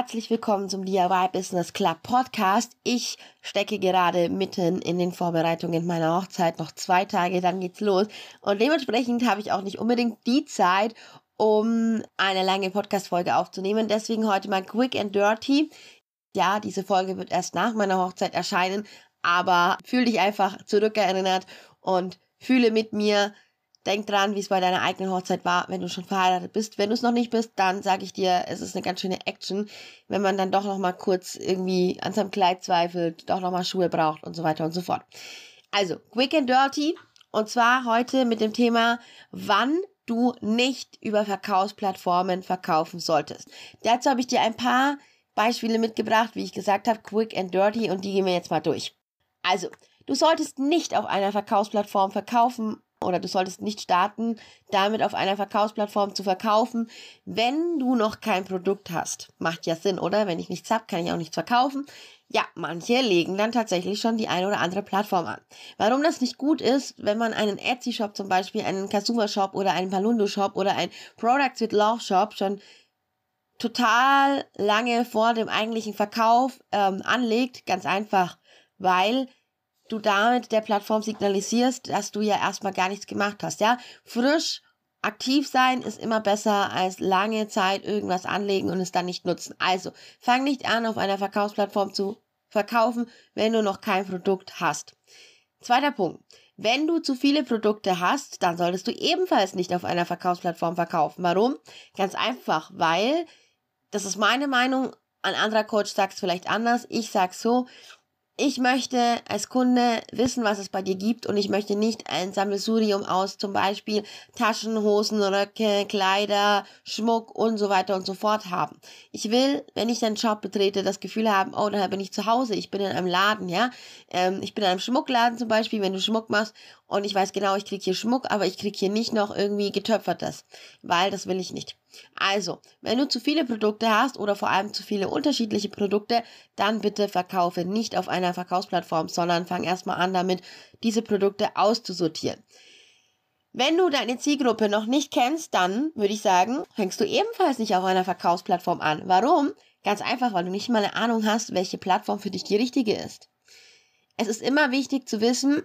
Herzlich willkommen zum DIY Business Club Podcast. Ich stecke gerade mitten in den Vorbereitungen meiner Hochzeit. Noch zwei Tage, dann geht's los. Und dementsprechend habe ich auch nicht unbedingt die Zeit, um eine lange Podcast-Folge aufzunehmen. Deswegen heute mal quick and dirty. Ja, diese Folge wird erst nach meiner Hochzeit erscheinen, aber fühle dich einfach zurückerinnert und fühle mit mir, Denk dran, wie es bei deiner eigenen Hochzeit war, wenn du schon verheiratet bist. Wenn du es noch nicht bist, dann sage ich dir, es ist eine ganz schöne Action, wenn man dann doch noch mal kurz irgendwie an seinem Kleid zweifelt, doch noch mal Schuhe braucht und so weiter und so fort. Also, quick and dirty. Und zwar heute mit dem Thema, wann du nicht über Verkaufsplattformen verkaufen solltest. Dazu habe ich dir ein paar Beispiele mitgebracht, wie ich gesagt habe, quick and dirty und die gehen wir jetzt mal durch. Also, du solltest nicht auf einer Verkaufsplattform verkaufen oder du solltest nicht starten, damit auf einer Verkaufsplattform zu verkaufen, wenn du noch kein Produkt hast. Macht ja Sinn, oder? Wenn ich nichts habe, kann ich auch nichts verkaufen. Ja, manche legen dann tatsächlich schon die eine oder andere Plattform an. Warum das nicht gut ist, wenn man einen Etsy-Shop zum Beispiel, einen Kasuva-Shop oder einen Palundo-Shop oder einen Products with Love Shop schon total lange vor dem eigentlichen Verkauf ähm, anlegt, ganz einfach, weil du damit der Plattform signalisierst, dass du ja erstmal gar nichts gemacht hast, ja? Frisch aktiv sein ist immer besser als lange Zeit irgendwas anlegen und es dann nicht nutzen. Also, fang nicht an, auf einer Verkaufsplattform zu verkaufen, wenn du noch kein Produkt hast. Zweiter Punkt. Wenn du zu viele Produkte hast, dann solltest du ebenfalls nicht auf einer Verkaufsplattform verkaufen. Warum? Ganz einfach, weil, das ist meine Meinung, ein anderer Coach sagt es vielleicht anders, ich sage so, ich möchte als Kunde wissen, was es bei dir gibt und ich möchte nicht ein Sammelsurium aus zum Beispiel Taschen, Hosen, Röcke, Kleider, Schmuck und so weiter und so fort haben. Ich will, wenn ich deinen Shop betrete, das Gefühl haben, oh, daher bin ich zu Hause, ich bin in einem Laden, ja. Ähm, ich bin in einem Schmuckladen zum Beispiel, wenn du Schmuck machst und ich weiß genau, ich krieg hier Schmuck, aber ich krieg hier nicht noch irgendwie getöpfertes, weil das will ich nicht. Also, wenn du zu viele Produkte hast oder vor allem zu viele unterschiedliche Produkte, dann bitte verkaufe nicht auf einer Verkaufsplattform, sondern fang erstmal an damit, diese Produkte auszusortieren. Wenn du deine Zielgruppe noch nicht kennst, dann würde ich sagen, fängst du ebenfalls nicht auf einer Verkaufsplattform an. Warum? Ganz einfach, weil du nicht mal eine Ahnung hast, welche Plattform für dich die richtige ist. Es ist immer wichtig zu wissen,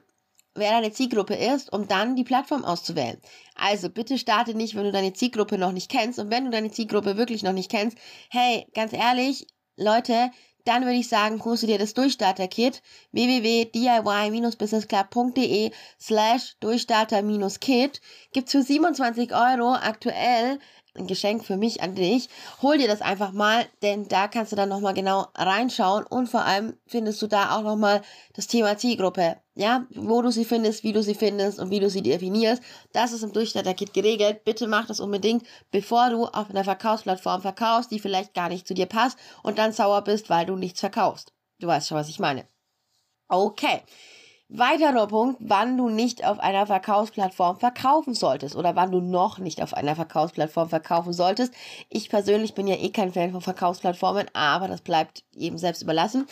wer deine Zielgruppe ist, um dann die Plattform auszuwählen. Also bitte starte nicht, wenn du deine Zielgruppe noch nicht kennst. Und wenn du deine Zielgruppe wirklich noch nicht kennst, hey, ganz ehrlich, Leute, dann würde ich sagen, holst dir das Durchstarter-Kit www.diy-businessclub.de slash Durchstarter-Kit gibt's für 27 Euro aktuell ein Geschenk für mich an dich. Hol dir das einfach mal, denn da kannst du dann nochmal genau reinschauen und vor allem findest du da auch nochmal das Thema Zielgruppe. Ja, wo du sie findest, wie du sie findest und wie du sie definierst. Das ist im Durchstarter-Kit geregelt. Bitte mach das unbedingt, bevor du auf einer Verkaufsplattform verkaufst, die vielleicht gar nicht zu dir passt und dann sauer bist, weil du nichts verkaufst. Du weißt schon, was ich meine. Okay. Weiterer Punkt, wann du nicht auf einer Verkaufsplattform verkaufen solltest oder wann du noch nicht auf einer Verkaufsplattform verkaufen solltest. Ich persönlich bin ja eh kein Fan von Verkaufsplattformen, aber das bleibt eben selbst überlassen,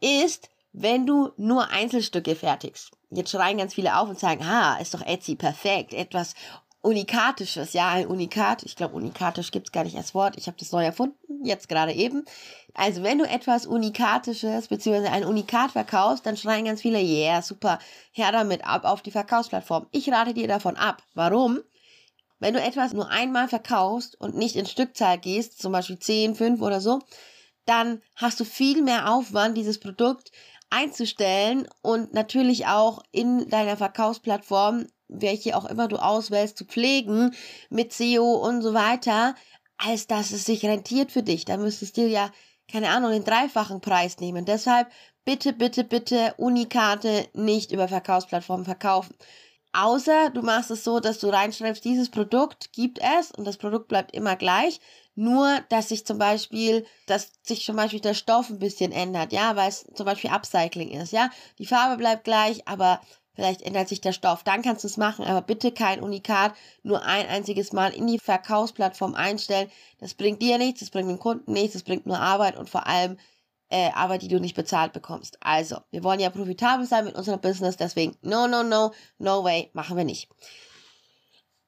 ist, wenn du nur Einzelstücke fertigst. Jetzt schreien ganz viele auf und sagen, ha, ist doch Etsy perfekt, etwas Unikatisches, ja, ein Unikat. Ich glaube, unikatisch gibt's gar nicht als Wort. Ich habe das neu erfunden, jetzt gerade eben. Also, wenn du etwas Unikatisches bzw. ein Unikat verkaufst, dann schreien ganz viele, yeah, super, her damit ab auf die Verkaufsplattform. Ich rate dir davon ab. Warum? Wenn du etwas nur einmal verkaufst und nicht in Stückzahl gehst, zum Beispiel 10, 5 oder so, dann hast du viel mehr Aufwand, dieses Produkt einzustellen und natürlich auch in deiner Verkaufsplattform welche auch immer du auswählst, zu pflegen mit SEO und so weiter, als dass es sich rentiert für dich. Da müsstest du ja, keine Ahnung, den dreifachen Preis nehmen. Deshalb bitte, bitte, bitte Unikarte nicht über Verkaufsplattformen verkaufen. Außer du machst es so, dass du reinschreibst, dieses Produkt gibt es und das Produkt bleibt immer gleich. Nur, dass sich zum Beispiel, dass sich zum Beispiel der Stoff ein bisschen ändert, ja, weil es zum Beispiel Upcycling ist, ja. Die Farbe bleibt gleich, aber vielleicht ändert sich der Stoff. Dann kannst du es machen, aber bitte kein Unikat nur ein einziges Mal in die Verkaufsplattform einstellen. Das bringt dir nichts, das bringt den Kunden nichts, das bringt nur Arbeit und vor allem äh, Arbeit, die du nicht bezahlt bekommst. Also, wir wollen ja profitabel sein mit unserem Business, deswegen no, no, no, no way, machen wir nicht.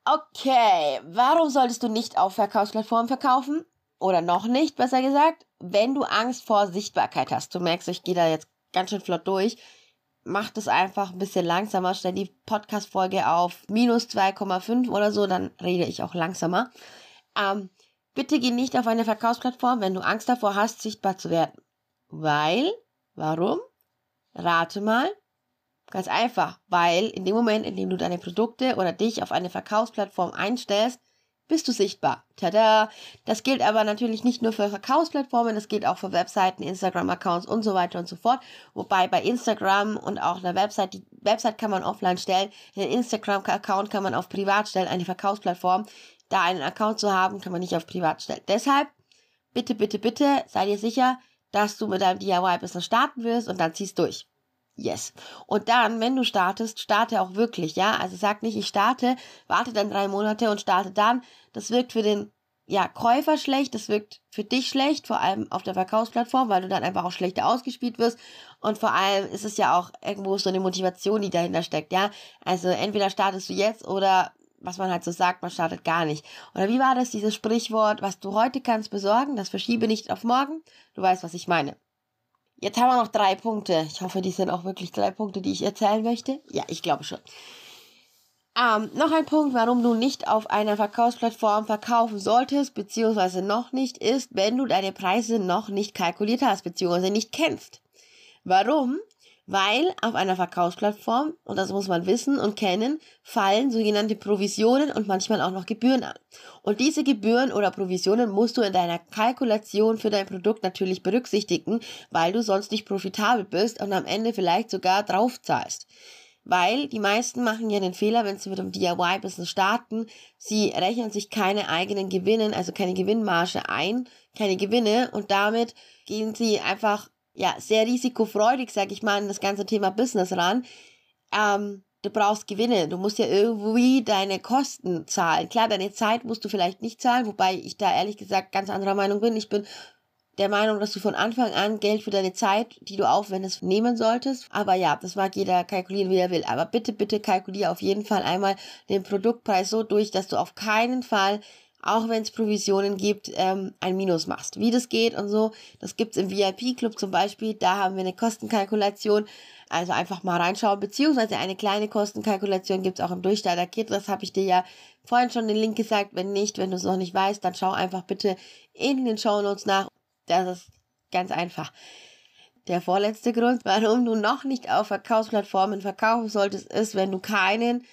Okay, warum solltest du nicht auf Verkaufsplattformen verkaufen? Oder noch nicht, besser gesagt, wenn du Angst vor Sichtbarkeit hast. Du merkst, ich gehe da jetzt ganz schön flott durch. Mach das einfach ein bisschen langsamer. Stell die Podcast-Folge auf minus 2,5 oder so, dann rede ich auch langsamer. Ähm, bitte geh nicht auf eine Verkaufsplattform, wenn du Angst davor hast, sichtbar zu werden. Weil, warum? Rate mal. Ganz einfach, weil in dem Moment, in dem du deine Produkte oder dich auf eine Verkaufsplattform einstellst, bist du sichtbar. Tada! Das gilt aber natürlich nicht nur für Verkaufsplattformen, das gilt auch für Webseiten, Instagram-Accounts und so weiter und so fort. Wobei bei Instagram und auch einer Website, die Website kann man offline stellen, den Instagram-Account kann man auf privat stellen, eine Verkaufsplattform. Da einen Account zu haben, kann man nicht auf privat stellen. Deshalb, bitte, bitte, bitte, sei dir sicher, dass du mit deinem DIY-Business starten wirst und dann ziehst durch. Yes. Und dann, wenn du startest, starte auch wirklich, ja. Also sag nicht, ich starte, warte dann drei Monate und starte dann. Das wirkt für den ja, Käufer schlecht, das wirkt für dich schlecht, vor allem auf der Verkaufsplattform, weil du dann einfach auch schlechter ausgespielt wirst. Und vor allem ist es ja auch irgendwo so eine Motivation, die dahinter steckt, ja. Also entweder startest du jetzt oder was man halt so sagt, man startet gar nicht. Oder wie war das, dieses Sprichwort, was du heute kannst besorgen, das verschiebe nicht auf morgen? Du weißt, was ich meine. Jetzt haben wir noch drei Punkte. Ich hoffe, die sind auch wirklich drei Punkte, die ich erzählen möchte. Ja, ich glaube schon. Ähm, noch ein Punkt, warum du nicht auf einer Verkaufsplattform verkaufen solltest, beziehungsweise noch nicht, ist, wenn du deine Preise noch nicht kalkuliert hast, beziehungsweise nicht kennst. Warum? Weil auf einer Verkaufsplattform, und das muss man wissen und kennen, fallen sogenannte Provisionen und manchmal auch noch Gebühren an. Und diese Gebühren oder Provisionen musst du in deiner Kalkulation für dein Produkt natürlich berücksichtigen, weil du sonst nicht profitabel bist und am Ende vielleicht sogar draufzahlst. Weil die meisten machen ja den Fehler, wenn sie mit dem DIY-Business starten, sie rechnen sich keine eigenen Gewinnen, also keine Gewinnmarge ein, keine Gewinne und damit gehen sie einfach ja, sehr risikofreudig, sag ich mal, an das ganze Thema Business ran. Ähm, du brauchst Gewinne. Du musst ja irgendwie deine Kosten zahlen. Klar, deine Zeit musst du vielleicht nicht zahlen, wobei ich da ehrlich gesagt ganz anderer Meinung bin. Ich bin der Meinung, dass du von Anfang an Geld für deine Zeit, die du aufwendest, nehmen solltest. Aber ja, das mag jeder kalkulieren, wie er will. Aber bitte, bitte kalkuliere auf jeden Fall einmal den Produktpreis so durch, dass du auf keinen Fall auch wenn es Provisionen gibt, ähm, ein Minus machst. Wie das geht und so, das gibt's im VIP-Club zum Beispiel, da haben wir eine Kostenkalkulation, also einfach mal reinschauen, beziehungsweise eine kleine Kostenkalkulation gibt's auch im Durchstarter-Kit, das habe ich dir ja vorhin schon den Link gesagt, wenn nicht, wenn du es noch nicht weißt, dann schau einfach bitte in den Show Notes nach, das ist ganz einfach. Der vorletzte Grund, warum du noch nicht auf Verkaufsplattformen verkaufen solltest, ist, wenn du keinen,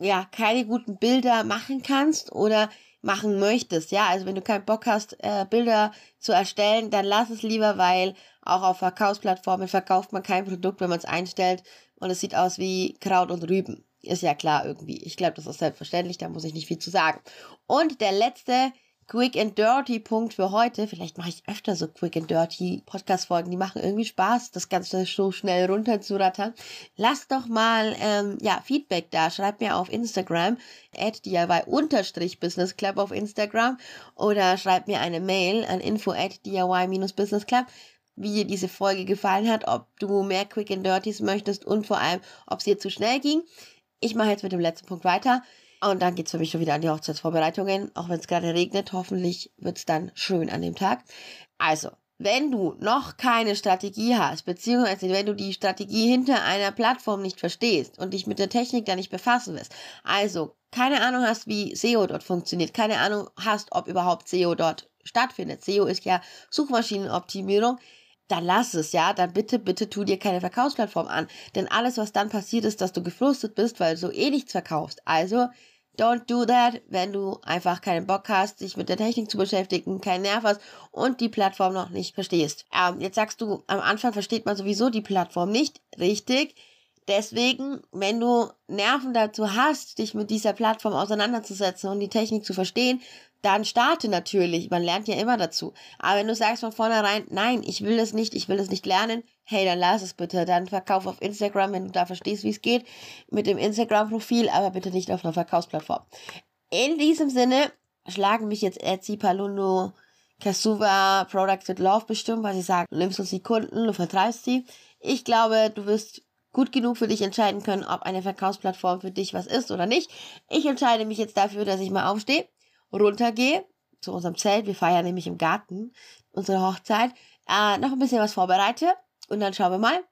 ja, keine guten Bilder machen kannst oder machen möchtest. Ja, also wenn du keinen Bock hast, äh, Bilder zu erstellen, dann lass es lieber, weil auch auf Verkaufsplattformen verkauft man kein Produkt, wenn man es einstellt und es sieht aus wie Kraut und Rüben. Ist ja klar irgendwie. Ich glaube, das ist selbstverständlich, da muss ich nicht viel zu sagen. Und der letzte Quick and Dirty Punkt für heute. Vielleicht mache ich öfter so Quick and Dirty Podcast Folgen. Die machen irgendwie Spaß, das Ganze so schnell runterzurattern. Lass doch mal ähm, ja Feedback da. Schreib mir auf Instagram at diy Business Club auf Instagram oder schreib mir eine Mail an info at diy-business wie dir diese Folge gefallen hat, ob du mehr Quick and Dirties möchtest und vor allem, ob es dir zu schnell ging. Ich mache jetzt mit dem letzten Punkt weiter. Und dann geht's für mich schon wieder an die Hochzeitsvorbereitungen. Auch wenn es gerade regnet, hoffentlich wird's dann schön an dem Tag. Also, wenn du noch keine Strategie hast, beziehungsweise wenn du die Strategie hinter einer Plattform nicht verstehst und dich mit der Technik da nicht befassen willst, also keine Ahnung hast, wie SEO dort funktioniert, keine Ahnung hast, ob überhaupt SEO dort stattfindet. SEO ist ja Suchmaschinenoptimierung dann lass es, ja. Dann bitte, bitte tu dir keine Verkaufsplattform an. Denn alles, was dann passiert ist, dass du gefrustet bist, weil du eh nichts verkaufst. Also, don't do that, wenn du einfach keinen Bock hast, dich mit der Technik zu beschäftigen, keinen Nerv hast und die Plattform noch nicht verstehst. Ähm, jetzt sagst du, am Anfang versteht man sowieso die Plattform nicht. Richtig. Deswegen, wenn du Nerven dazu hast, dich mit dieser Plattform auseinanderzusetzen und die Technik zu verstehen, dann starte natürlich. Man lernt ja immer dazu. Aber wenn du sagst von vornherein, nein, ich will das nicht, ich will das nicht lernen, hey, dann lass es bitte. Dann verkauf auf Instagram, wenn du da verstehst, wie es geht, mit dem Instagram-Profil, aber bitte nicht auf einer Verkaufsplattform. In diesem Sinne schlagen mich jetzt Etsy, Palundo, Kasuva, Products with Love bestimmt, weil sie sagen, du nimmst uns die Kunden, du vertreibst sie. Ich glaube, du wirst gut genug für dich entscheiden können, ob eine Verkaufsplattform für dich was ist oder nicht. Ich entscheide mich jetzt dafür, dass ich mal aufstehe runtergehe zu unserem Zelt. Wir feiern nämlich im Garten unsere Hochzeit. Äh, noch ein bisschen was vorbereite und dann schauen wir mal,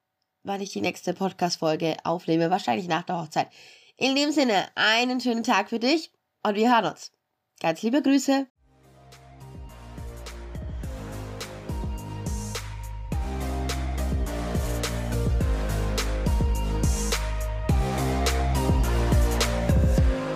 wann ich die nächste Podcast-Folge aufnehme. Wahrscheinlich nach der Hochzeit. In dem Sinne, einen schönen Tag für dich und wir hören uns. Ganz liebe Grüße.